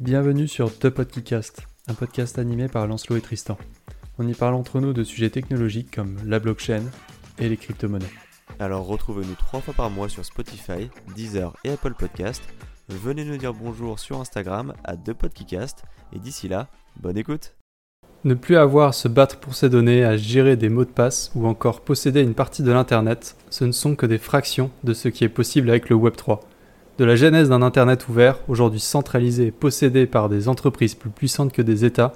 Bienvenue sur The Podcast, un podcast animé par Lancelot et Tristan. On y parle entre nous de sujets technologiques comme la blockchain et les crypto-monnaies. Alors retrouvez-nous trois fois par mois sur Spotify, Deezer et Apple Podcast. Venez nous dire bonjour sur Instagram à ThePodcast et d'ici là, bonne écoute. Ne plus avoir à se battre pour ses données, à gérer des mots de passe ou encore posséder une partie de l'Internet, ce ne sont que des fractions de ce qui est possible avec le Web3. De la genèse d'un Internet ouvert, aujourd'hui centralisé et possédé par des entreprises plus puissantes que des États,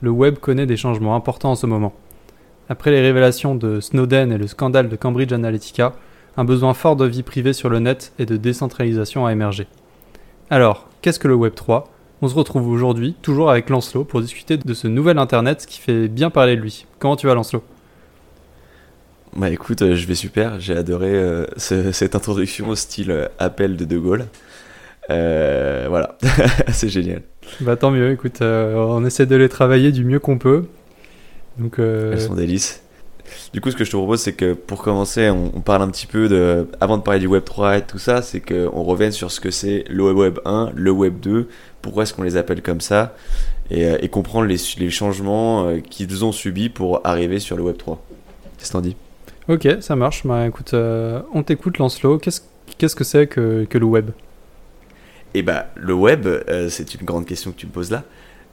le web connaît des changements importants en ce moment. Après les révélations de Snowden et le scandale de Cambridge Analytica, un besoin fort de vie privée sur le net et de décentralisation a émergé. Alors, qu'est-ce que le Web 3 On se retrouve aujourd'hui, toujours avec Lancelot, pour discuter de ce nouvel Internet qui fait bien parler de lui. Comment tu vas Lancelot? Bah écoute, euh, je vais super, j'ai adoré euh, ce- cette introduction au style euh, appel de De Gaulle. Euh, voilà, c'est génial. Bah tant mieux, écoute, euh, on essaie de les travailler du mieux qu'on peut. Donc, Elles sont délices. Du coup, ce que je te propose, c'est que pour commencer, on, on parle un petit peu de. Avant de parler du Web 3 et tout ça, c'est qu'on revienne sur ce que c'est le Web 1, le Web 2, pourquoi est-ce qu'on les appelle comme ça, et, et comprendre les, les changements qu'ils ont subis pour arriver sur le Web 3. Qu'est-ce que t'en dis? Ok, ça marche. Bah écoute, euh, on t'écoute Lancelot. Qu'est-ce qu'est-ce que c'est que, le web? Et bah, le Web, euh, c'est une grande question que tu me poses là.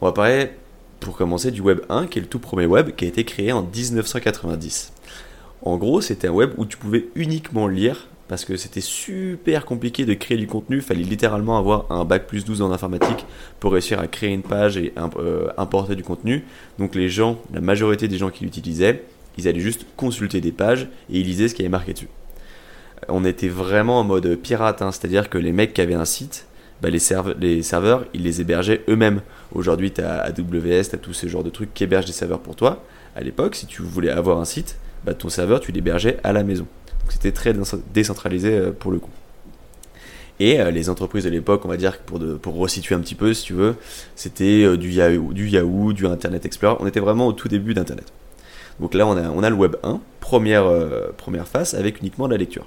On va parler, pour commencer, du Web 1, qui est le tout premier Web, qui a été créé en 1990. En gros, c'était un Web où tu pouvais uniquement lire, parce que c'était super compliqué de créer du contenu. Il fallait littéralement avoir un bac plus 12 en informatique pour réussir à créer une page et euh, importer du contenu. Donc les gens, la majorité des gens qui l'utilisaient, ils allaient juste consulter des pages et ils lisaient ce qui avait marqué dessus. On était vraiment en mode pirate, hein, c'est-à-dire que les mecs qui avaient un site, bah, les, serve- les serveurs, ils les hébergeaient eux-mêmes. Aujourd'hui, tu as AWS, tu as tous ces genres de trucs qui hébergent des serveurs pour toi. À l'époque, si tu voulais avoir un site, bah, ton serveur, tu l'hébergeais à la maison. Donc c'était très dé- décentralisé euh, pour le coup. Et euh, les entreprises de l'époque, on va dire, pour, pour resituer un petit peu, si tu veux, c'était euh, du Yahoo, du Internet Explorer. On était vraiment au tout début d'Internet. Donc là, on a, on a le Web 1, première, euh, première phase, avec uniquement de la lecture.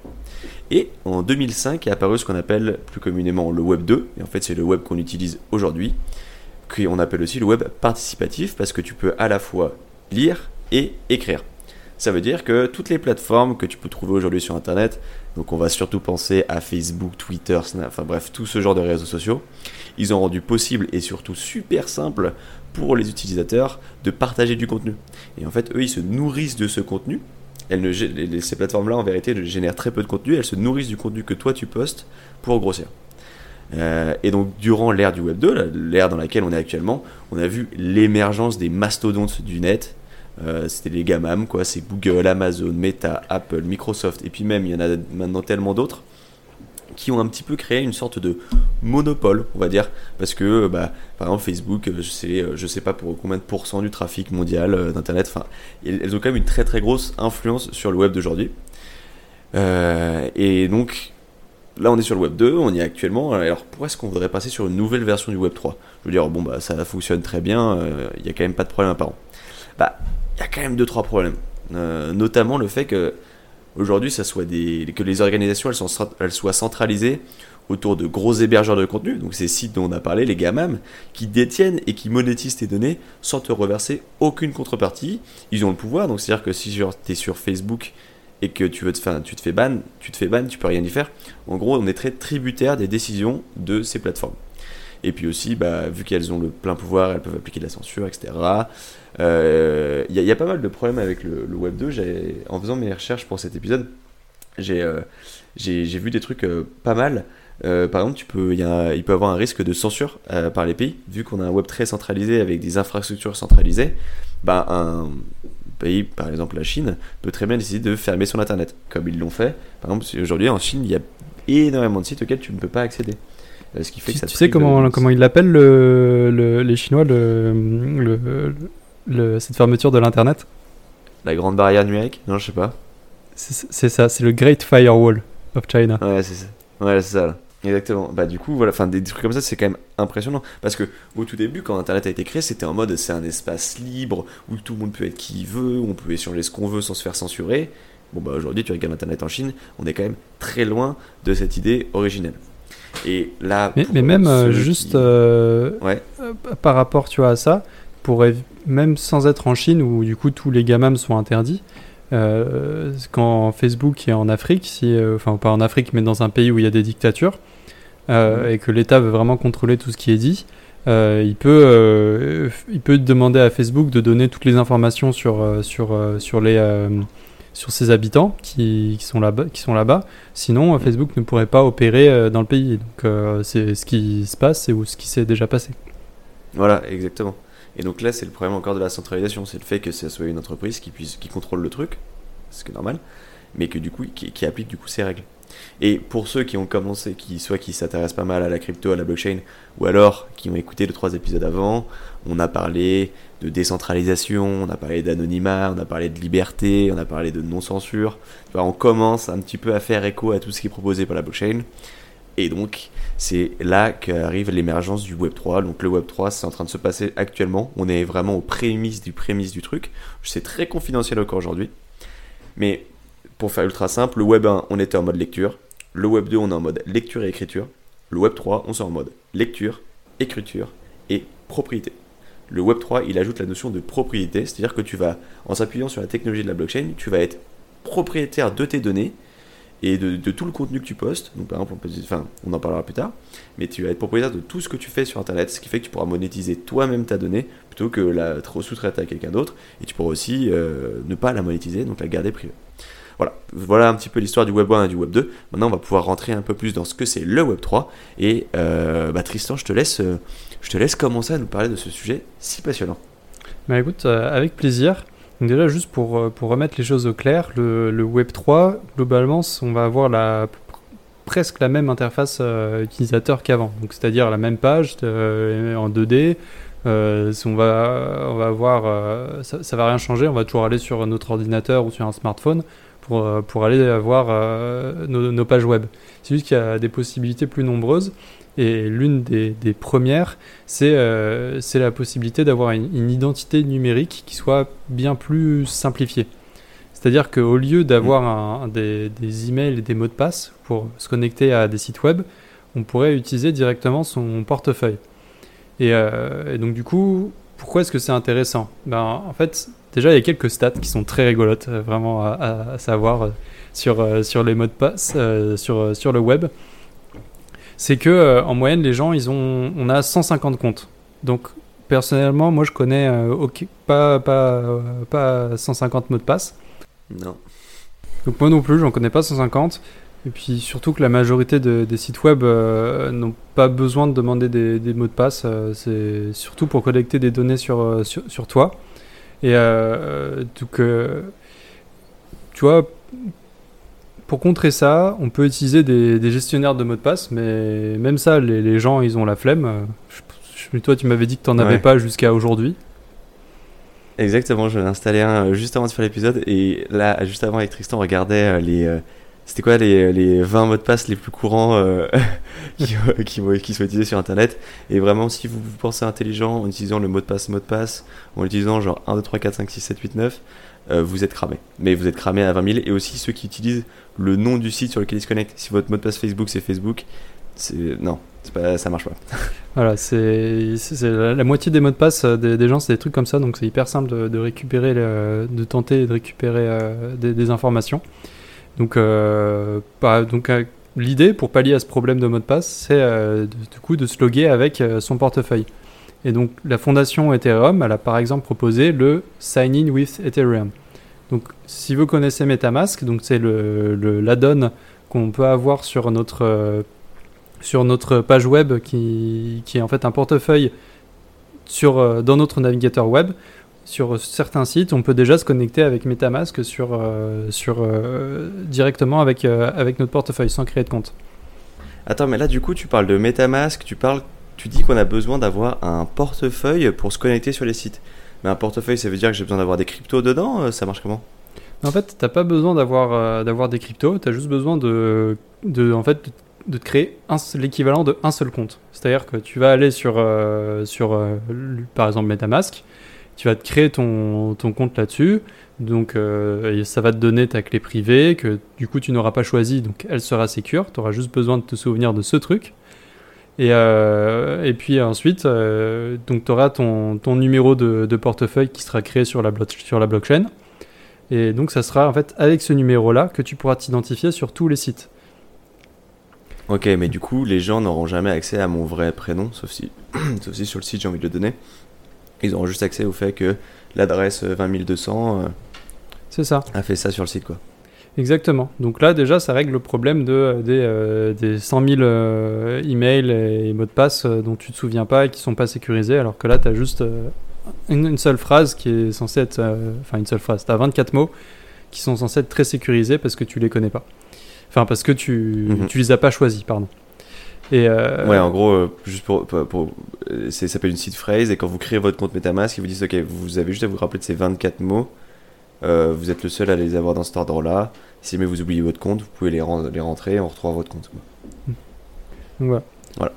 Et en 2005 est apparu ce qu'on appelle plus communément le Web 2, et en fait c'est le web qu'on utilise aujourd'hui, qu'on appelle aussi le web participatif, parce que tu peux à la fois lire et écrire. Ça veut dire que toutes les plateformes que tu peux trouver aujourd'hui sur Internet, donc on va surtout penser à Facebook, Twitter, Snap, enfin bref, tout ce genre de réseaux sociaux, ils ont rendu possible et surtout super simple pour les utilisateurs de partager du contenu. Et en fait, eux, ils se nourrissent de ce contenu. Elles ne, ces plateformes-là, en vérité, ne génèrent très peu de contenu. Elles se nourrissent du contenu que toi, tu postes pour grossir. Euh, et donc, durant l'ère du Web 2, la- l'ère dans laquelle on est actuellement, on a vu l'émergence des mastodontes du net. Euh, C'était les gamam, quoi. C'est Google, Amazon, Meta, Apple, Microsoft, et puis même, il y en a maintenant tellement d'autres qui ont un petit peu créé une sorte de monopole, on va dire, parce que bah, par exemple Facebook, euh, je sais, euh, je sais pas pour combien de pourcents du trafic mondial euh, d'internet, enfin, elles ont quand même une très très grosse influence sur le web d'aujourd'hui. Euh, et donc là, on est sur le web 2, on y est actuellement. Alors pourquoi est-ce qu'on voudrait passer sur une nouvelle version du web 3 Je veux dire, bon bah ça fonctionne très bien, euh, il y a quand même pas de problème apparent. Bah, il y a quand même deux trois problèmes, Euh, notamment le fait que aujourd'hui, que les organisations soient centralisées autour de gros hébergeurs de contenu, donc ces sites dont on a parlé, les GAMAM, qui détiennent et qui monétisent tes données sans te reverser aucune contrepartie. Ils ont le pouvoir, donc c'est-à-dire que si tu es sur Facebook et que tu veux te faire, tu te fais ban, tu te fais ban, tu peux rien y faire. En gros, on est très tributaire des décisions de ces plateformes. Et puis aussi, bah, vu qu'elles ont le plein pouvoir, elles peuvent appliquer de la censure, etc. Euh, Il il y a pas mal de problèmes avec le, Web 2. J'ai- En faisant mes recherches pour cet épisode, j'ai euh, vu des trucs euh, pas mal. Euh, par exemple, il, peut y avoir un risque de censure euh, par les pays, vu qu'on a un web très centralisé avec des infrastructures centralisées. Bah, un pays, par exemple la Chine, peut très bien décider de fermer son internet, comme ils l'ont fait. Par exemple, aujourd'hui en Chine, il y a énormément de sites auxquels tu ne peux pas accéder. Euh, Ce qui fait Tu, que ça tu te sais comment, de- comment ils l'appellent le, le- les Chinois, le, le- le- cette fermeture de l'Internet? La grande barrière numérique? Non, je sais pas. C'est ça, c'est le Great Firewall of China. Ouais, c'est ça. Ouais, c'est ça. là. Exactement. Bah du coup, voilà, enfin des trucs comme ça, c'est quand même impressionnant parce que au tout début, quand Internet a été créé, c'était en mode c'est un espace libre où tout le monde peut être qui il veut, où on peut échanger ce qu'on veut sans se faire censurer. Bon bah aujourd'hui, tu regardes Internet en Chine, on est quand même très loin de cette idée originelle. Et là, mais, même euh, juste qui- euh, Ouais. euh, par rapport tu vois, à ça, pour même sans être en Chine où du coup tous les gamins sont interdits, quand Facebook est en Afrique, si, enfin pas en Afrique mais dans un pays où il y a des dictatures Mhm. et que l'État veut vraiment contrôler tout ce qui est dit, euh, il, peut, euh, il peut demander à Facebook de donner toutes les informations sur, sur, sur, les, euh, sur ses habitants qui, qui sont là-bas. qui sont là-bas. Sinon, euh, Facebook ne pourrait pas opérer euh, dans le pays. Donc euh, c'est ce qui se passe et ou ce qui s'est déjà passé. Voilà, exactement. Et donc là, c'est le problème encore de la centralisation, c'est le fait que ce soit une entreprise qui puisse, qui contrôle le truc, ce qui est normal, mais que du coup, qui, qui applique du coup ses règles. Et pour ceux qui ont commencé, qui soit qui s'intéressent pas mal à la crypto, à la blockchain, ou alors qui ont écouté les trois épisodes avant, on a parlé de décentralisation, on a parlé d'anonymat, on a parlé de liberté, on a parlé de non-censure. On commence un petit peu à faire écho à tout ce qui est proposé par la blockchain. Et donc, c'est là qu'arrive l'émergence du Web3. Donc, le Web3, c'est en train de se passer actuellement. On est vraiment aux prémices du prémisse du truc. C'est très confidentiel encore aujourd'hui. Mais pour faire ultra simple, le Web 1, on était en mode lecture. Le Web 2, on est en mode lecture et écriture. Le Web 3, on est en mode lecture, écriture et propriété. Le Web 3, il ajoute la notion de propriété, c'est-à-dire que tu vas, en s'appuyant sur la technologie de la blockchain, tu vas être propriétaire de tes données et de, tout le contenu que tu postes. Donc, par exemple, on, enfin, on en parlera plus tard, mais tu vas être propriétaire de tout ce que tu fais sur Internet, ce qui fait que tu pourras monétiser toi-même ta donnée plutôt que la sous-traiter à quelqu'un d'autre, et tu pourras aussi euh, ne pas la monétiser, donc la garder privée. Voilà, voilà un petit peu l'histoire du Web 1 et du Web 2. Maintenant, on va pouvoir rentrer un peu plus dans ce que c'est le Web 3. Et euh, bah, Tristan, je te laisse, euh, je te laisse commencer à nous parler de ce sujet si passionnant. Bah écoute, euh, avec plaisir. Déjà, juste pour, euh, pour remettre les choses au clair, le, le Web 3, globalement, on va avoir la, presque la même interface euh, utilisateur qu'avant. C'est-à-dire la même page en 2D. Euh, si on va, on va avoir, ça, ça va rien changer. On va toujours aller sur notre ordinateur ou sur un smartphone pour, pour aller nos, nos pages web. C'est juste qu'il y a des possibilités plus nombreuses. Et l'une des, des premières, c'est euh, la possibilité d'avoir une, une identité numérique qui soit bien plus simplifiée. C'est-à-dire qu'au lieu d'avoir un- des, des emails et des mots de passe pour se connecter à des sites web, on pourrait utiliser directement son portefeuille. Et, euh, et donc du coup, pourquoi est-ce que c'est intéressant? Ben, En fait, déjà, il y a quelques stats qui sont très rigolotes, euh, vraiment à, à- savoir euh, sur, sur les mots de passe, sur, sur le web. C'est que euh, en moyenne, les gens, ils ont, on a 150 comptes. Donc personnellement, moi, je connais euh, pas, pas, euh, pas 150 mots de passe. Non. Donc moi non plus, j'en connais pas 150. Et puis surtout que la majorité de- des sites web euh, n'ont pas besoin de demander des, des mots de passe. euh, c'est surtout pour collecter des données sur, sur, sur toi. Et euh, donc, tu vois, pour contrer ça, on peut utiliser des, des gestionnaires de mots de passe. Mais même ça, les, les gens, ils ont la flemme. Euh, je- toi, tu m'avais dit que tu n'en avais Ouais. pas jusqu'à aujourd'hui. Exactement, je l'ai installé un euh, juste avant de faire l'épisode. Et là, juste avant avec Tristan, on regardait euh, les. c'était quoi les, les 20 mots de passe les plus courants euh, qui, qui, qui sont utilisés sur Internet Et vraiment, si vous, vous pensez intelligent en utilisant le mot de passe, mot de passe, en utilisant genre 1, 2, 3, 4, 5, 6, 7, 8, 9, euh, vous êtes cramé. Mais vous êtes cramé à 20 000. Et aussi ceux qui utilisent le nom du site sur lequel ils se connectent. Si votre mot de passe Facebook, c'est Facebook, non, pas, ça marche pas. Voilà, c'est la, moitié des mots de passe euh, des, gens, c'est des trucs comme ça, donc c'est hyper simple de, récupérer, de tenter de récupérer euh, des, informations. Donc, bah, donc l'idée pour pallier à ce problème de mot de passe, c'est du coup de se loguer avec son portefeuille. Et donc la fondation Ethereum, elle a par exemple proposé le Sign in with Ethereum. Donc si vous connaissez MetaMask, donc c'est le, le l'add-on qu'on peut avoir sur notre euh, sur notre page web qui, qui est en fait un portefeuille sur, euh, dans notre navigateur web. Sur certains sites, on peut déjà se connecter avec MetaMask sur, euh, sur, directement avec, avec notre portefeuille sans créer de compte. Attends, mais là, du coup, tu parles de MetaMask, tu parles, tu dis qu'on a besoin d'avoir un portefeuille pour se connecter sur les sites. Mais un portefeuille, ça veut dire que j'ai besoin d'avoir des cryptos dedans euh, Ça marche comment? En fait, t'as pas besoin d'avoir euh, d'avoir des cryptos, tu as juste besoin de, de, en fait, de, te créer l'équivalent de un seul compte. C'est-à-dire que tu vas aller sur, euh, sur par exemple, MetaMask, tu vas te créer ton, ton compte là-dessus. Donc ça va te donner ta clé privée que du coup tu n'auras pas choisi, donc elle sera sécure. Tu auras juste besoin de te souvenir de ce truc. Et, euh, et puis ensuite, euh, donc tu auras ton, ton numéro de, de portefeuille qui sera créé sur la, sur la blockchain. Et donc ça sera en fait avec ce numéro-là que tu pourras t'identifier sur tous les sites. Ok, mais du coup, les gens n'auront jamais accès à mon vrai prénom, sauf si, sauf si sur le site j'ai envie de le donner. Ils auront juste accès au fait que l'adresse euh, 20200 euh, C'est ça. a fait ça sur le site, quoi. Exactement. Donc là, déjà, ça règle le problème de, des, euh, des 100 000 euh, emails et mots de passe euh, dont tu te souviens pas et qui sont pas sécurisés, alors que là, tu as juste euh, une, une seule phrase qui est censée être. euh, Enfin, une seule phrase. Tu as 24 mots qui sont censés être très sécurisés parce que tu les connais pas. Enfin, parce que tu, tu les as pas choisis, pardon. Et, euh, Ouais, en gros, euh, juste pour, pour, pour- euh, ça s'appelle une seed phrase, et quand vous créez votre compte MetaMask, ils vous disent, ok, vous avez juste à vous rappeler de ces 24 mots, euh, vous êtes le seul à les avoir dans cet ordre-là. Si jamais vous oubliez votre compte, vous pouvez les, ren- les rentrer, et on retrouve votre compte. quoi. Donc voilà. Voilà.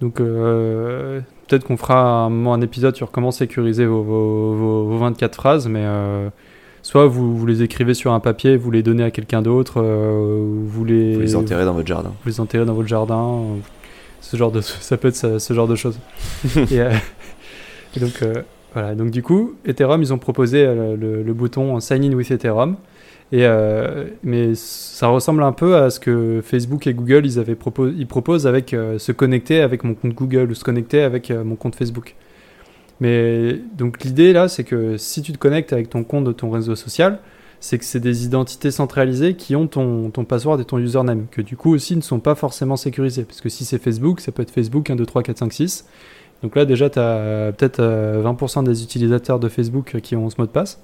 Donc euh, peut-être qu'on fera un moment un épisode sur comment sécuriser vos, vos, vos- vos 24 phrases, mais euh, soit vous, vous les écrivez sur un papier, vous les donnez à quelqu'un d'autre, euh, ou vous les, Vous les enterrez dans votre jardin. vous les enterrez dans votre jardin, euh, ce genre de, ça peut être ce, ce genre de choses. et, et donc voilà, donc du coup, Ethereum, ils ont proposé le, le bouton Sign in with Ethereum. Euh, mais ça ressemble un peu à ce que Facebook et Google ils avaient propo- ils proposent avec euh, se connecter avec mon compte Google ou se connecter avec euh, mon compte Facebook. Mais donc l'idée là, c'est que si tu te connectes avec ton compte de ton réseau social, c'est que c'est des identités centralisées qui ont ton, ton password et ton username, que du coup aussi ne sont pas forcément sécurisées. Parce que si c'est Facebook, ça peut être Facebook 1, 2, 3, 4, 5, 6. Donc là déjà, tu as peut-être euh, 20% des utilisateurs de Facebook qui ont ce mot de passe.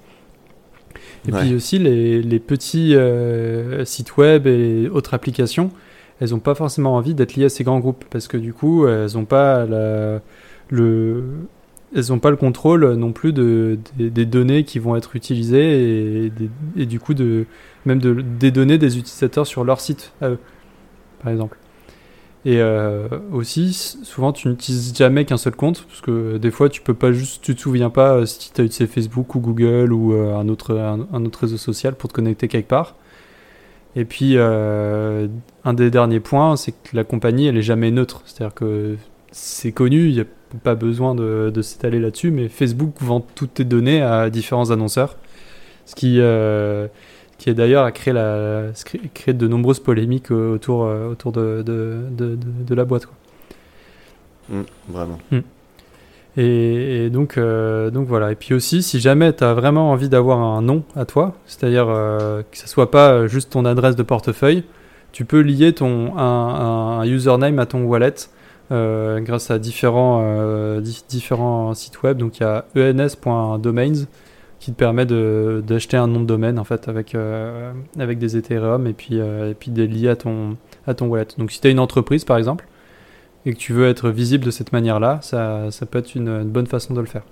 Et Ouais. puis aussi les, les petits euh, sites web et autres applications, elles n'ont pas forcément envie d'être liées à ces grands groupes parce que du coup, elles n'ont pas la- le, elles n'ont pas le contrôle non plus de, des, des données qui vont être utilisées et, des- et du coup de même de, des données des utilisateurs sur leur site à eux, par exemple. Et euh, aussi, souvent, tu n'utilises jamais qu'un seul compte, parce que des fois, tu peux pas juste, tu te souviens pas euh, si tu as utilisé Facebook ou Google ou euh, un, autre, un, autre réseau social pour te connecter quelque part. Et puis, euh, un des derniers points, c'est que la compagnie, elle est jamais neutre. C'est-à-dire que c'est connu, il n'y a pas besoin de, de s'étaler là-dessus, mais Facebook vend toutes tes données à différents annonceurs. Ce qui, euh, qui est d'ailleurs a créé, la, créé de nombreuses polémiques autour, euh, autour de, de, de, de- de la boîte. Quoi. Mm, vraiment. Et, et donc, euh, donc voilà. Et puis aussi, si jamais tu as vraiment envie d'avoir un nom à toi, c'est-à-dire euh, que ce soit pas juste ton adresse de portefeuille, tu peux lier ton, un, un username à ton wallet euh, grâce à différents, euh, di- différents sites web. Donc il y a ens.domains qui te permet d'acheter un nom de domaine en fait avec, euh, avec des Ethereum et puis, euh, et puis des liés à ton, à ton wallet. Donc si tu as une entreprise par exemple, et que tu veux être visible de cette manière-là, ça, ça peut être une, bonne façon de le faire.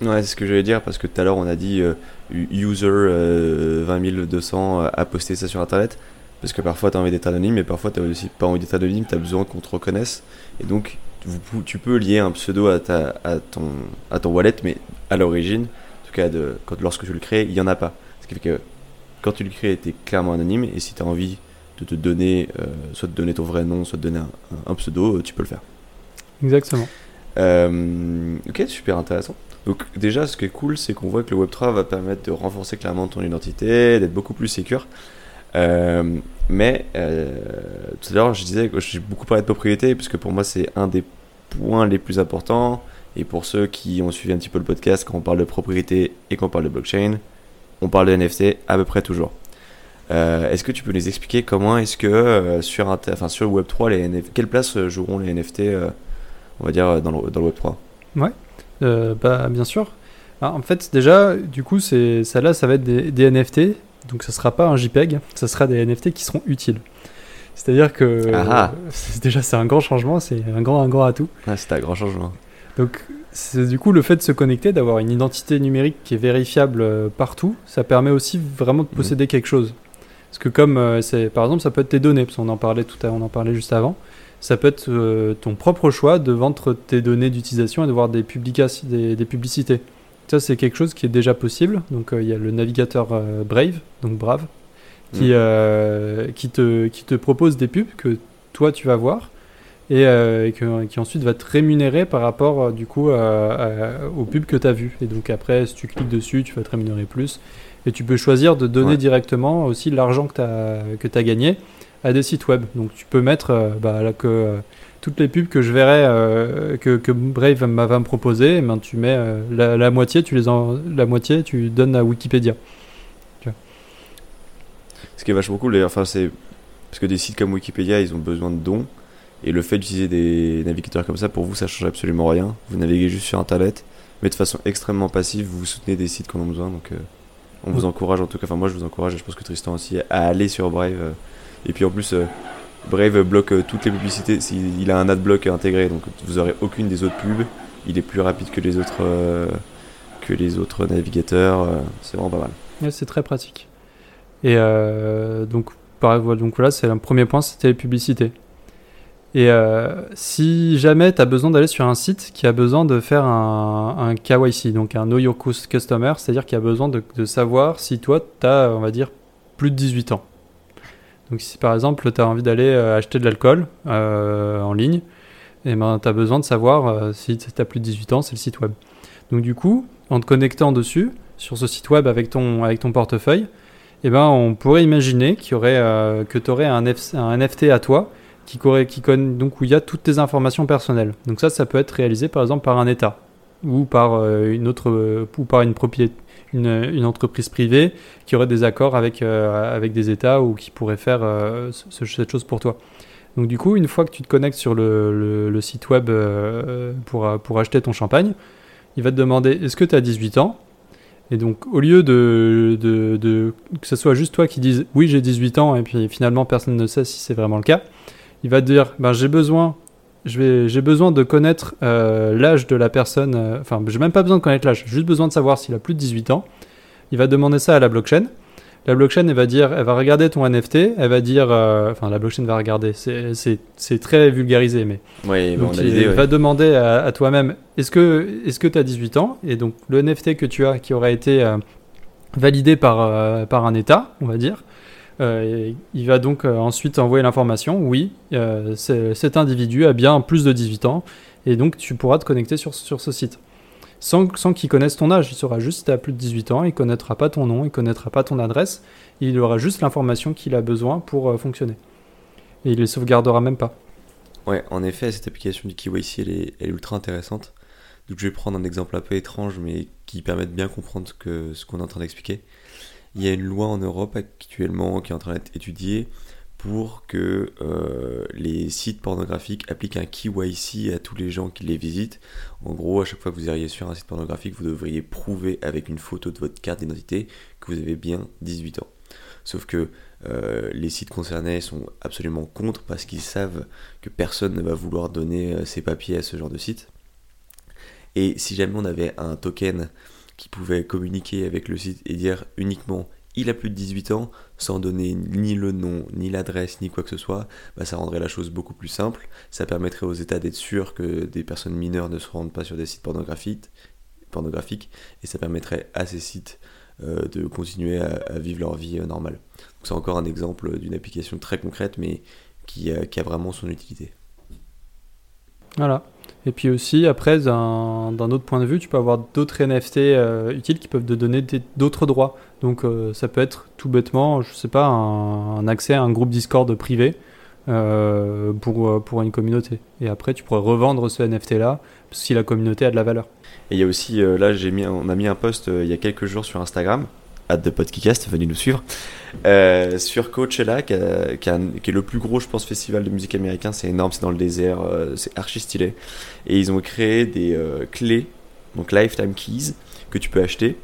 Ouais, c'est ce que j'allais dire parce que tout à l'heure on a dit euh, user euh, 20200 a posté ça sur internet. Parce que parfois tu as envie d'être anonyme, mais parfois tu as aussi pas envie d'être anonyme, tu as besoin qu'on te reconnaisse. Et donc tu peux lier un pseudo à, ta, à, ton, à ton wallet, mais à l'origine, tout cas de, quand, lorsque tu le crées, il n'y en a pas. Ce qui fait que quand tu le crées, tu es clairement anonyme, et si tu as envie de te donner, euh, soit de donner ton vrai nom, soit de donner un, un- un pseudo, euh, tu peux le faire. Exactement. Euh, ok, super intéressant. Donc déjà, ce qui est cool, c'est qu'on voit que le Web3 va permettre de renforcer clairement ton identité, d'être beaucoup plus sécure. Euh, mais euh, tout à l'heure, je disais que j'ai beaucoup parlé de propriété, puisque pour moi, c'est un des points les plus importants. Et pour ceux qui ont suivi un petit peu le podcast, quand on parle de propriété et qu'on parle de blockchain, on parle de NFT à peu près toujours. Euh, est-ce que tu peux nous expliquer comment est-ce que euh, sur, enfin, sur le Web3, les NFT, quelle place joueront les NFT, euh, on va dire, dans le, dans le Web3 Euh, bah, bien sûr. Ah, en fait, déjà, du coup, c'est ça là, ça va être des, des NFT. Donc, ça sera pas un JPEG, ça sera des NFT qui seront utiles. C'est-à-dire que Ah déjà c'est un grand changement, c'est un grand un grand atout. Ah, c'est un grand changement. Donc, c'est du coup le fait de se connecter, d'avoir une identité numérique qui est vérifiable euh, partout, ça permet aussi vraiment de Mhm. posséder quelque chose. Parce que comme euh, c'est, par exemple, ça peut être tes données, parce qu'on en parlait tout à, on en parlait juste avant. ça peut être euh, ton propre choix de vendre tes données d'utilisation et de voir des, publications, des, des publicités. Ça, c'est quelque chose qui est déjà possible. Donc, euh, il y a le navigateur Brave, donc Brave, qui, euh, qui, te, qui te propose des pubs que toi, tu vas voir et, euh, et que- qui ensuite va te rémunérer par rapport, euh, du coup, à- aux pubs que tu as vues. Et donc, après, si tu cliques dessus, tu vas te rémunérer plus. Et tu peux choisir de donner Ouais. directement aussi l'argent que tu as, que as gagné à des sites web. Donc, tu peux mettre euh, bah, là, que euh, toutes les pubs que je verrai, euh, que, que Brave va me proposer, eh ben, tu mets euh, la, la moitié, tu les en, la moitié, tu donnes à Wikipédia. Ce qui est vachement cool d'ailleurs, enfin, c'est parce que des sites comme Wikipédia, ils ont besoin de dons. Et le fait d'utiliser des navigateurs comme ça, pour vous, ça change absolument rien. Vous naviguez juste sur Internet, mais de façon extrêmement passive, vous soutenez des sites qui en ont besoin. Donc, euh, on vous encourage en tout cas. Enfin, moi, je vous encourage, et je pense que Tristan aussi, à aller sur Brave. euh. et puis en plus, euh, Brave bloque toutes les publicités. Il a un adblock intégré, donc vous aurez aucune des autres pubs. Il est plus rapide que les autres, que les autres navigateurs. c'est vraiment pas mal. Ouais, c'est très pratique. Et donc, par, voilà, donc voilà, c'est le premier point, c'était les publicités. Et euh, si jamais tu as besoin d'aller sur un site qui a besoin de faire un, KYC, donc un Know Your Cus- Customer, c'est-à-dire qu'il a besoin de, savoir si toi, tu as, on va dire, plus de 18 ans. Donc si par exemple, tu as envie d'aller euh, acheter de l'alcool euh, en ligne, et ben, tu as besoin de savoir si tu as plus de 18 ans, c'est le site web. Donc du coup, en te connectant dessus, sur ce site web avec ton, portefeuille, eh ben, on pourrait imaginer qu'il aurait, que tu aurais un, un NFT à toi qui, qui donc où il y a toutes tes informations personnelles. Donc ça, ça peut être réalisé par exemple par un État ou par euh, une autre euh, ou par une entreprise privée qui aurait des accords avec, euh, avec des États ou qui pourrait faire ce- cette chose pour toi. Donc du coup, une fois que tu te connectes sur le, site web pour, pour acheter ton champagne, il va te demander est-ce que tu as 18 ans? Et donc au lieu de- que ce soit juste toi qui dise oui j'ai 18 ans et puis finalement personne ne sait si c'est vraiment le cas, il va te dire ben, j'ai besoin j'ai besoin de connaître euh, l'âge de la personne euh, enfin j'ai même pas besoin de connaître l'âge, j'ai juste besoin de savoir s'il a plus de 18 ans. Il va demander ça à la blockchain. La blockchain, elle va dire, elle va regarder ton NFT, elle va dire, euh, enfin la blockchain va regarder, c'est- très vulgarisé, mais bah, donc on a il ouais. va demander à, à toi-même est-ce que est-ce que tu as 18 ans? Et donc le NFT que tu as qui aura été euh, validé par euh, par un État, on va dire. Euh, il va donc euh, ensuite envoyer l'information oui, euh, cet individu a bien plus de 18 ans et donc tu pourras te connecter sur, sur ce site. Sans, sans qu'il connaisse ton âge, il saura juste si tu as plus de 18 ans, il connaîtra pas ton nom, il connaîtra pas ton adresse, il aura juste l'information qu'il a besoin pour fonctionner. Et il les sauvegardera même pas. Ouais, en effet, cette application du KYC, elle est, elle est ultra intéressante. Donc je vais prendre un exemple un peu étrange, mais qui permet de bien comprendre que- ce qu'on est en train d'expliquer. Il y a une loi en Europe actuellement qui est en train d'être étudiée pour que euh, les sites pornographiques appliquent un KYC à tous les gens qui les visitent. En gros, à chaque fois que vous iriez sur un site pornographique, vous devriez prouver avec une photo de votre carte d'identité que vous avez bien 18 ans. Sauf que euh, les sites concernés sont absolument contre parce qu'ils savent que personne ne va vouloir donner euh, ses papiers à ce genre de site. Et si jamais on avait un token qui pouvait communiquer avec le site et dire uniquement il a plus de 18 ans sans donner ni le nom, ni l'adresse, ni quoi que ce soit, bah, ça rendrait la chose beaucoup plus simple. Ça permettrait aux États d'être sûrs que des personnes mineures ne se rendent pas sur des sites pornographiques, et ça permettrait à ces sites euh, de continuer à, vivre leur vie euh, normale. C'est encore un exemple d'une application très concrète mais qui, euh, qui a vraiment son utilité. Voilà. Et puis aussi, après, d'un autre point de vue, tu peux avoir d'autres NFT euh, utiles qui peuvent te donner d'autres droits. Donc euh, ça peut être tout bêtement, je sais pas, un, accès à un groupe Discord privé euh, pour, pour une communauté. Et après, tu pourrais revendre ce NFT-là si la communauté a de la valeur. Et il y a aussi, là, mis, on a mis un post il y a quelques jours sur Instagram, de podcast, venez nous suivre, euh, sur Coachella, qui, est le plus gros, je pense, festival de musique américain. C'est énorme, c'est dans le désert, euh, c'est archi stylé. Et ils ont créé des euh, clés, donc Lifetime Keys, que tu peux acheter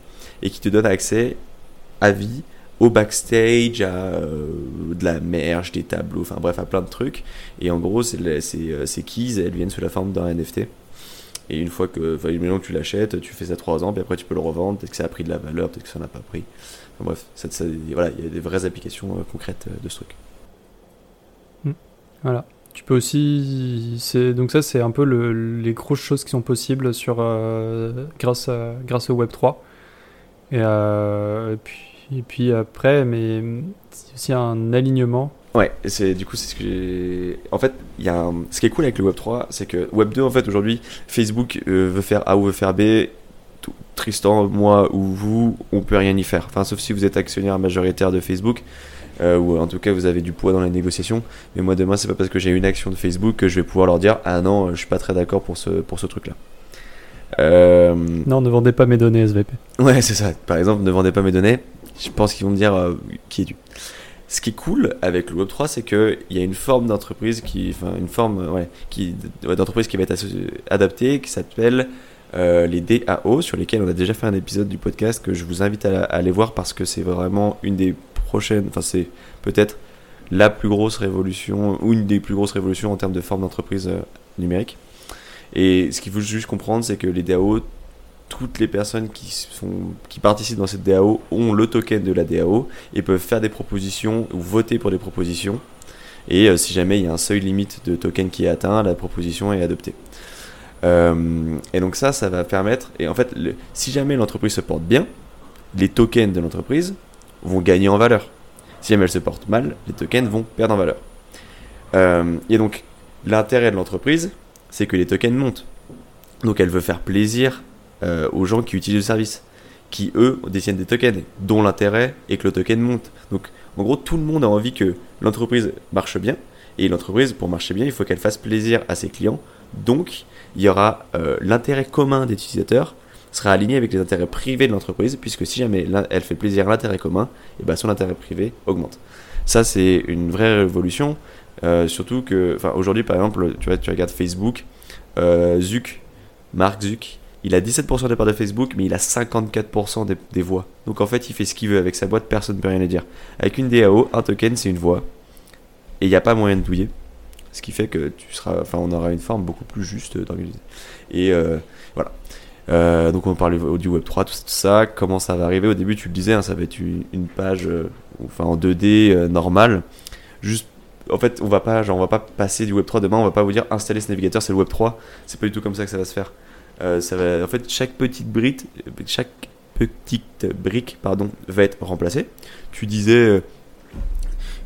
et qui te donnent accès à vie au backstage, à de la merge, des tableaux, enfin bref, à plein de trucs. Et en gros, c'est les- ces, euh, ces keys, elles viennent sous la forme d'un NFT. Et une fois que, enfin, que tu l'achètes, tu fais ça 3 ans, puis après tu peux le revendre. Peut-être que ça a pris de la valeur, peut-être que ça n'a pas pris. Enfin, bref, voilà, il y a des vraies applications euh, concrètes euh, de ce truc. Voilà. tu peux aussi. Donc, ça, c'est un peu le- les grosses choses qui sont possibles sur, euh, grâce, grâce au Web3. Et, euh, et puis, et puis après, mais c'est aussi un alignement. Ouais, c'est du coup c'est ce que j'ai. En fait, il y a un... ce qui est cool avec le Web 3, c'est que Web 2 en fait aujourd'hui, Facebook euh, veut faire A ou veut faire B. Tout- Tristan, moi ou vous, on peut rien y faire. Enfin, sauf si vous êtes actionnaire majoritaire de Facebook, euh, ou en tout cas vous avez du poids dans les négociations. Mais moi demain, c'est pas parce que j'ai une action de Facebook que je vais pouvoir leur dire ah non, je suis pas très d'accord pour ce pour ce truc-là. Euh, Non, ne vendez pas mes données SVP. Ouais, c'est ça. Par exemple, ne vendez pas mes données. Je pense qu'ils vont me dire euh, qui es-tu? Ce qui est cool avec le Web 3, c'est qu'il y a une forme d'entreprise qui, une forme, d'entreprise qui va être adaptée, qui s'appelle euh, les DAO, sur lesquels on a déjà fait un épisode du podcast que je vous invite à, à aller voir parce que c'est vraiment une des prochaines, enfin, c'est peut-être la plus grosse révolution ou une des plus grosses révolutions en termes de forme d'entreprise euh, numérique. Et ce qu'il faut juste comprendre, c'est que les DAO, toutes les personnes qui, participent dans cette DAO ont le token de la DAO et peuvent faire des propositions ou voter pour des propositions. Et euh, si jamais il y a un seuil limite de token qui est atteint, la proposition est adoptée. Euh, et donc ça, ça va permettre, et en fait, si jamais l'entreprise se porte bien, les tokens de l'entreprise vont gagner en valeur. Si jamais elle se porte mal, les tokens vont perdre en valeur. Euh, et donc, l'intérêt de l'entreprise, c'est que les tokens montent. Donc elle veut faire plaisir euh, aux gens qui utilisent le service, qui eux détiennent des tokens, dont l'intérêt est que le token monte. Donc en gros, tout le monde a envie que l'entreprise marche bien, et l'entreprise, pour marcher bien, il faut qu'elle fasse plaisir à ses clients. Donc il y aura euh, l'intérêt commun des utilisateurs sera aligné avec les intérêts privés de l'entreprise, puisque si jamais elle fait plaisir à l'intérêt commun, et ben son intérêt privé augmente. Ça, c'est une vraie révolution, euh, surtout que, enfin, aujourd'hui, par exemple, tu vois, tu regardes Facebook, euh, Zuck, Mark Zuck, il a 17% des parts de Facebook, mais il a 54% des, des voix. Donc en fait, il fait ce qu'il veut avec sa boîte, personne ne peut rien lui dire. Avec une DAO, un token, c'est une voix, et il n'y a pas moyen de douiller. Ce qui fait que tu seras, enfin, on aura une forme beaucoup plus juste d'organiser. Et euh, voilà. Euh, donc on parle du Web 3, tout ça, comment ça va arriver? Au début, tu le disais, hein, ça va être une, page, euh, enfin en 2D euh, normale. Juste, en fait, on va pas, genre, on va pas passer du Web 3 demain. On va pas vous dire installer ce navigateur, c'est le Web 3. C'est pas du tout comme ça que ça va se faire. Euh, en fait, chaque petite brique, chaque petite brique, pardon, va être remplacée. Tu disais euh,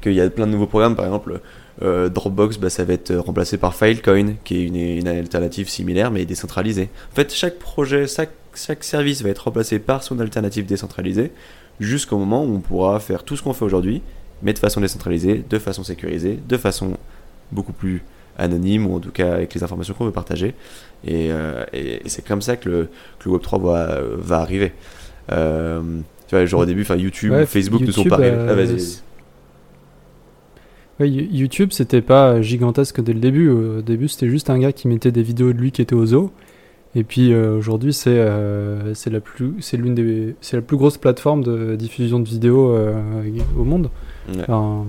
qu'il y a plein de nouveaux programmes, par exemple. euh, Dropbox, bah, ça va être remplacé par Filecoin, qui est une, alternative similaire mais décentralisée. En fait, chaque projet, chaque service va être remplacé par son alternative décentralisée jusqu'au moment où on pourra faire tout ce qu'on fait aujourd'hui, mais de façon décentralisée, de façon sécurisée, de façon beaucoup plus anonyme ou en tout cas avec les informations qu'on veut partager. Et, euh, et- et c'est comme ça que le, que le Web3 va, va arriver. Euh, tu vois, genre au début, enfin YouTube, Ouais, Facebook ne sont YouTube, pas arrivés. euh, Ah, Ouais, YouTube, c'était pas gigantesque dès le début. Au début, c'était juste un gars qui mettait des vidéos de lui qui était au zoo. Et puis euh, aujourd'hui, c'est euh, la plus c'est l'une des c'est la plus grosse plateforme de diffusion de vidéos euh, au monde. Ouais. Enfin,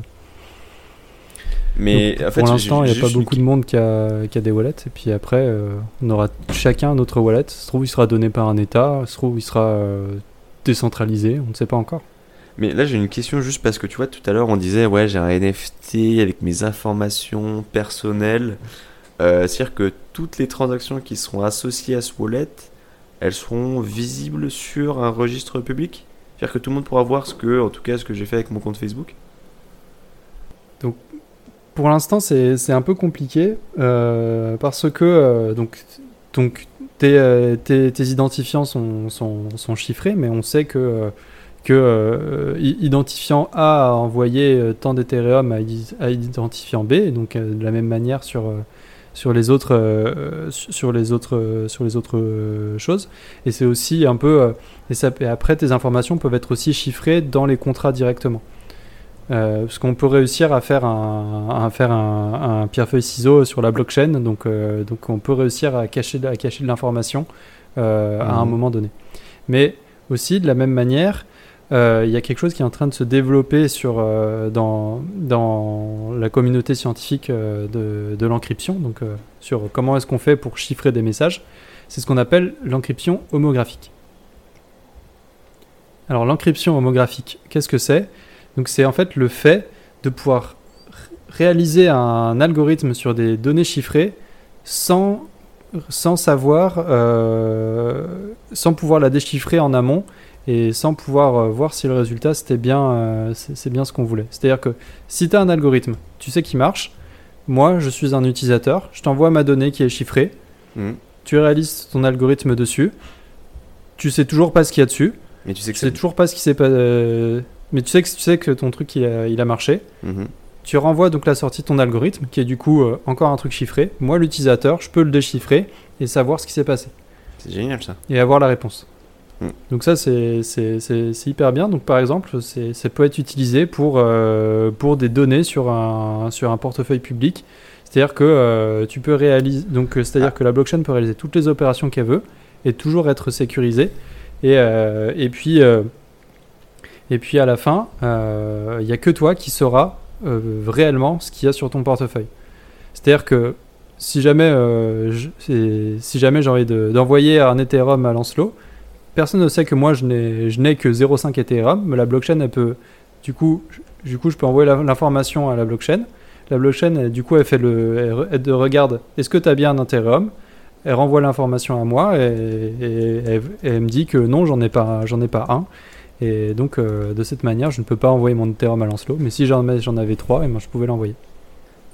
Mais donc, en fait, pour l'instant, il n'y a pas une- beaucoup de monde qui a, qui a des wallets. Et puis après, euh, on aura chacun notre wallet. Se trouve, il sera donné par un État. Se trouve, il sera euh, décentralisé. On ne sait pas encore. Mais là, j'ai une question juste parce que tu vois, tout à l'heure, on disait, ouais, j'ai un NFT avec mes informations personnelles. Euh, C'est-à-dire que toutes les transactions qui seront associées à ce wallet, elles seront visibles sur un registre public? C'est-à-dire que tout le monde pourra voir ce que, en tout cas, ce que j'ai fait avec mon compte Facebook? Pour l'instant, c'est un peu compliqué euh, parce que euh, donc, donc tes, euh, tes, tes identifiants sont, sont, sont chiffrés, mais on sait que, que identifiant A a envoyé tant d'Ethereum à, identifiant B, donc de la même manière sur, sur les autres, su- sur les autres, sur les autres choses. Et c'est aussi un peu. et après, tes informations peuvent être aussi chiffrées dans les contrats directement. Euh, parce qu'on peut réussir à faire un, à faire un, un pierre-feuille-ciseau sur la blockchain, donc, euh, donc on peut réussir à cacher, de- à cacher de l'information euh, à un Mhm. moment donné. Mais aussi, de la même manière, il y a quelque chose qui est en train de se développer sur, dans, dans la communauté scientifique de, de l'encryption, donc sur comment est-ce qu'on fait pour chiffrer des messages. C'est ce qu'on appelle l'encryption homographique. Alors l'encryption homographique, qu'est-ce que c'est? Donc c'est en fait le fait de pouvoir réaliser un algorithme sur des données chiffrées sans, sans savoir, euh, sans pouvoir la déchiffrer en amont et sans pouvoir euh, voir si le résultat c'était bien, euh, c'est bien ce qu'on voulait. C'est-à-dire que si tu as un algorithme, tu sais qu'il marche. Moi, je suis un utilisateur, je t'envoie ma donnée qui est chiffrée, Mhm. tu réalises ton algorithme dessus, tu sais toujours pas ce qu'il y a dessus, Mais tu sais tu sais toujours pas ce qui s'est pas, euh, mais tu sais que tu sais que ton truc il a, il a marché. Mhm. Tu renvoies donc la sortie de ton algorithme, qui est du coup euh, encore un truc chiffré. Moi, l'utilisateur, je peux le déchiffrer et savoir ce qui s'est passé C'est génial ça. et avoir la réponse. Mm. Donc ça, c'est hyper bien. Donc par exemple, c'est- ça peut être utilisé pour, euh, pour des données sur un, sur un portefeuille public. C'est-à-dire que euh, tu peux réaliser, donc c'est-à-dire Ah. que la blockchain peut réaliser toutes les opérations qu'elle veut et toujours être sécurisée. Et, et puis et puis à la fin, euh, il n'y a que toi qui sauras euh, réellement ce qu'il y a sur ton portefeuille. C'est-à-dire que si jamais, euh, si j'ai envie de- d'envoyer un Ethereum à Lancelot, personne ne sait que moi je n'ai que 0,5 Ethereum, mais la blockchain peut, du coup, du coup je peux envoyer l'information à la blockchain. La blockchain, du coup, elle fait le, elle, regarde, est-ce que tu as bien un Ethereum? Elle renvoie l'information à moi et, et- elle me dit que non, j'en ai j'en ai pas un. Et donc, euh, de cette manière, je ne peux pas envoyer mon Ethereum à Lancelot. Mais si j'en j'en avais trois, et ben, je pouvais l'envoyer.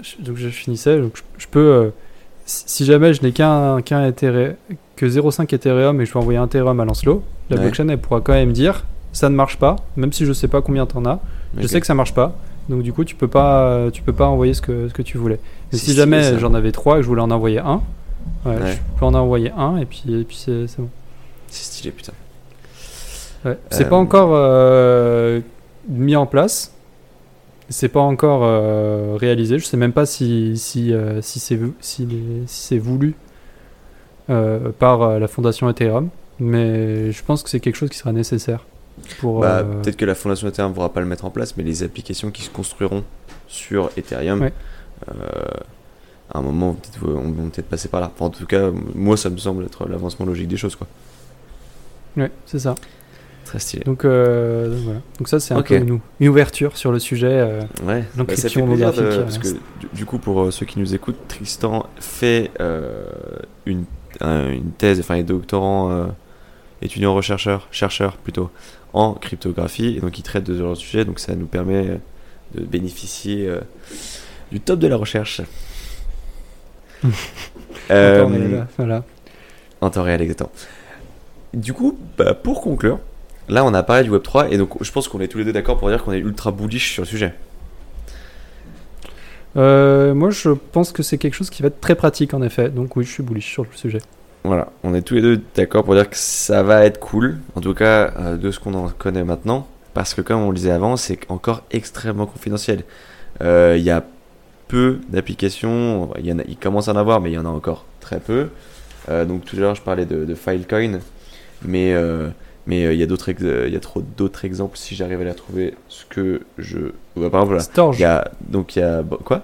Je- Donc, je finissais. Donc, je, je peux, euh, si jamais je n'ai qu'un qu'un Ethere- que 0,5 Ethereum et je veux envoyer un Ethereum à Lancelot, la Ouais. blockchain, elle pourra quand même dire ça ne marche pas, même si je sais pas combien t'en as. Je sais que ça marche pas. Donc, du coup, tu peux pas, tu peux pas envoyer ce que, ce que tu voulais. Mais si jamais j'en avais trois et que je voulais en envoyer un, ouais, Ouais. je peux en envoyer un et puis, et puis c'est c'est bon. C'est stylé, putain. Ouais. C'est Euh, pas encore euh, mis en place. C'est pas encore euh, réalisé. Je sais même pas si, si, euh, si c'est si si c'est voulu euh, par euh, la fondation Ethereum. Mais je pense que c'est quelque chose qui sera nécessaire. Pour, Bah, euh, Peut-être que la fondation Ethereum ne pourra pas le mettre en place, mais les applications qui se construiront sur Ethereum, Ouais. euh, à un moment, vont vont peut-être passer par là. Enfin, en tout cas, moi, ça me semble être l'avancement logique des choses. Quoi. ouais, c'est ça. Très stylé. Donc, euh, donc voilà. Donc ça, c'est un peu une, une ouverture sur le sujet. euh, Ouais, l'encryption bah, parce euh, que du, du coup, pour euh, ceux qui nous écoutent, Tristan fait une, un- une thèse, enfin, il est doctorant, étudiant chercheur, chercheur plutôt, en cryptographie, et donc il traite de ce genre de sujet, donc ça nous permet de bénéficier du top de la recherche. Voilà. en temps réel, exactement. Du coup, bah, pour conclure, là on a parlé du Web3 et donc je pense qu'on est tous les deux d'accord pour dire qu'on est ultra bullish sur le sujet. Euh, moi, je pense que c'est quelque chose qui va être très pratique en effet. Donc oui, je suis bullish sur le sujet. Voilà, on est tous les deux d'accord pour dire que ça va être cool, en tout cas euh, de ce qu'on en connaît maintenant, parce que comme on le disait avant, c'est encore extrêmement confidentiel. Euh, Il y a peu d'applications, il, y en a- il commence à en avoir, mais il y en a encore très peu. Donc tout à l'heure je parlais de, de Filecoin, mais mais euh, il y a d'autres euh, il y a trop d'autres exemples si j'arrive à les retrouver. Ce que je, bah, par exemple, voilà. Storage. il y a donc il y a bon, quoi?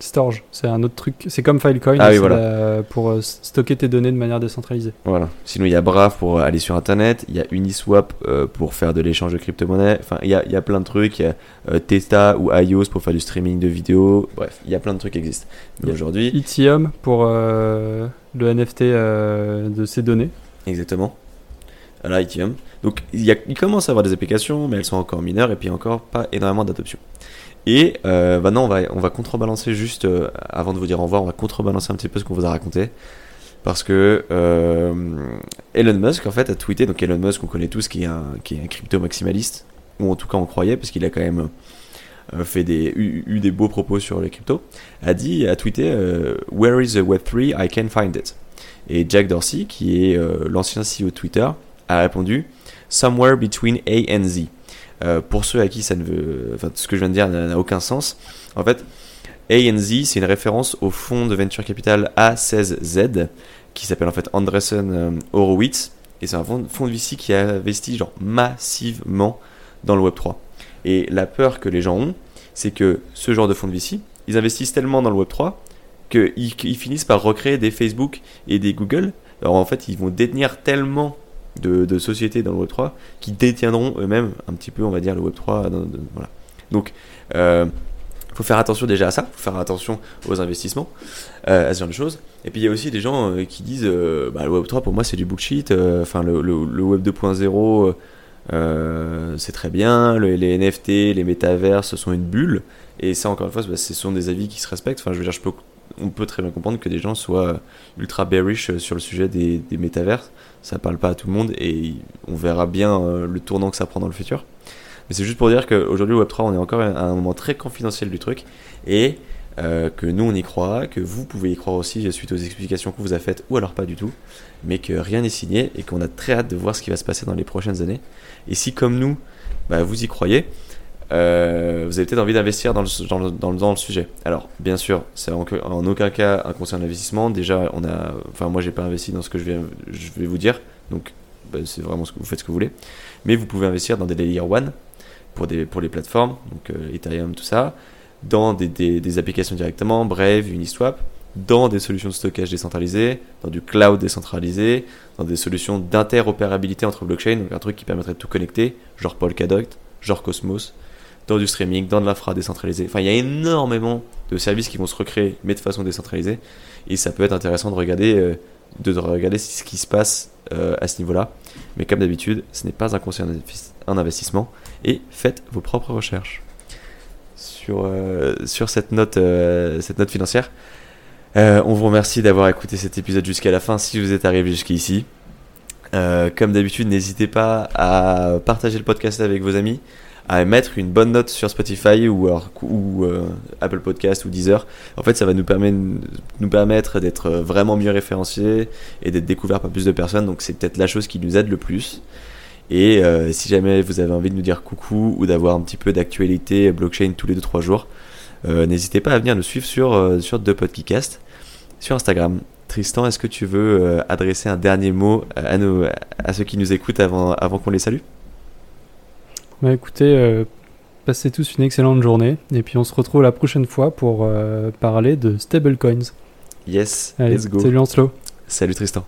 Storage, c'est un autre truc. C'est comme Filecoin Ah oui, voilà. la- pour euh, stocker tes données de manière décentralisée. Voilà. Sinon, il y a Brave pour aller sur Internet, il y a Uniswap euh, pour faire de l'échange de crypto-monnaies. Enfin, il y a, y a plein de trucs. Il y a euh, Testa ou iOS pour faire du streaming de vidéos. Bref, il y a plein de trucs qui existent. Mais aujourd'hui, Ethereum pour le NFT de ces données. exactement. Voilà, Ethereum. Donc, il, commence à avoir des applications, mais elles sont encore mineures et puis encore pas énormément d'adoption. Et euh, maintenant, on va, on va contrebalancer juste, euh, avant de vous dire au revoir, on va contrebalancer un petit peu ce qu'on vous a raconté. Parce que euh, Elon Musk, en fait, a tweeté, donc Elon Musk, on connaît tous, qui est un, qui est un crypto maximaliste, ou en tout cas on croyait, parce qu'il a quand même fait des, eu, des beaux propos sur les cryptos, a dit, a tweeté Where is the Web3? I can find it. Et Jack Dorsey, qui est l'ancien CEO de Twitter, a répondu Somewhere between A and Z. Euh, pour ceux à qui ça ne veut, enfin, ce que je viens de dire n'a aucun sens. En fait, ANZ, c'est une référence au fonds de venture capital A16Z, qui s'appelle en fait Andreessen euh, Horowitz, et c'est un fonds, de VC qui a investi genre massivement dans le Web3. Et la peur que les gens ont, c'est que ce genre de fonds de VC, ils investissent tellement dans le Web3 qu'ils qu'ils finissent par recréer des Facebook et des Google. Alors en fait, ils vont détenir tellement de, sociétés dans le Web3 qui détiendront eux-mêmes un petit peu, on va dire, le Web3. dans- de- voilà. Donc, euh, faut faire attention déjà à ça, faut faire attention aux investissements, euh, à ce genre de choses. Et puis il y a aussi des gens euh, qui disent euh, bah, le Web 3 pour moi c'est du bullshit, euh, enfin le, Web 2.0 euh, c'est très bien, le- les NFT, les métavers ce sont une bulle. Et ça encore une fois bah, ce sont des avis qui se respectent. Enfin je veux dire, je peux, on peut très bien comprendre que des gens soient ultra bearish euh, sur le sujet des, des métavers. Ça parle pas à tout le monde et on verra bien euh, le tournant que ça prend dans le futur. Mais c'est juste pour dire qu'aujourd'hui, le Web3, on est encore à un moment très confidentiel du truc et euh, que nous, on y croit, que vous pouvez y croire aussi suite aux explications qu'on vous a faites ou alors pas du tout, mais que rien n'est signé et qu'on a très hâte de voir ce qui va se passer dans les prochaines années. Et si, comme nous, bah, vous y croyez, euh, vous avez peut-être envie d'investir dans le, dans, le, dans, le, sujet. Alors, bien sûr, c'est en, en, aucun cas un conseil d'investissement. Déjà, on a, enfin, moi, j'ai pas investi dans ce que je vais, je vais vous dire, donc bah, c'est vraiment ce que vous faites ce que vous voulez. Mais vous pouvez investir dans des layer one pour, des, pour les plateformes, donc euh, Ethereum, tout ça, dans des, des, des, applications directement, Brave, Uniswap, dans des solutions de stockage décentralisées, dans du cloud décentralisé, dans des solutions d'interopérabilité entre blockchains, donc un truc qui permettrait de tout connecter, genre Polkadot, genre Cosmos, du streaming, dans de l'infra décentralisé. Enfin, il y a énormément de services qui vont se recréer, mais de façon décentralisée, et ça peut être intéressant de regarder, euh, de regarder ce qui se passe euh, à ce niveau-là. Mais comme d'habitude, ce n'est pas un conseil en investissement, et faites vos propres recherches. Sur, euh, sur cette, note, cette note financière, on vous remercie d'avoir écouté cet épisode jusqu'à la fin si vous êtes arrivé jusqu'ici. Comme d'habitude, n'hésitez pas à partager le podcast avec vos amis, à mettre une bonne note sur Spotify ou, euh, Apple Podcast ou Deezer. En fait, ça va nous permettre, nous permettre d'être vraiment mieux référenciés et d'être découvert par plus de personnes. Donc, c'est peut-être la chose qui nous aide le plus. Et euh, si jamais vous avez envie de nous dire coucou ou d'avoir un petit peu d'actualité blockchain tous les 2-3 jours, euh, n'hésitez pas à venir nous suivre sur, euh, sur The Podcast, sur Instagram. Tristan, est-ce que tu veux euh, adresser un dernier mot à, à ceux qui nous écoutent avant, avant qu'on les salue? Bah écoutez, euh, passez tous une excellente journée et puis on se retrouve la prochaine fois pour euh, parler de stablecoins. Yes, Allez, let's go. Salut Lancelot. Salut Tristan.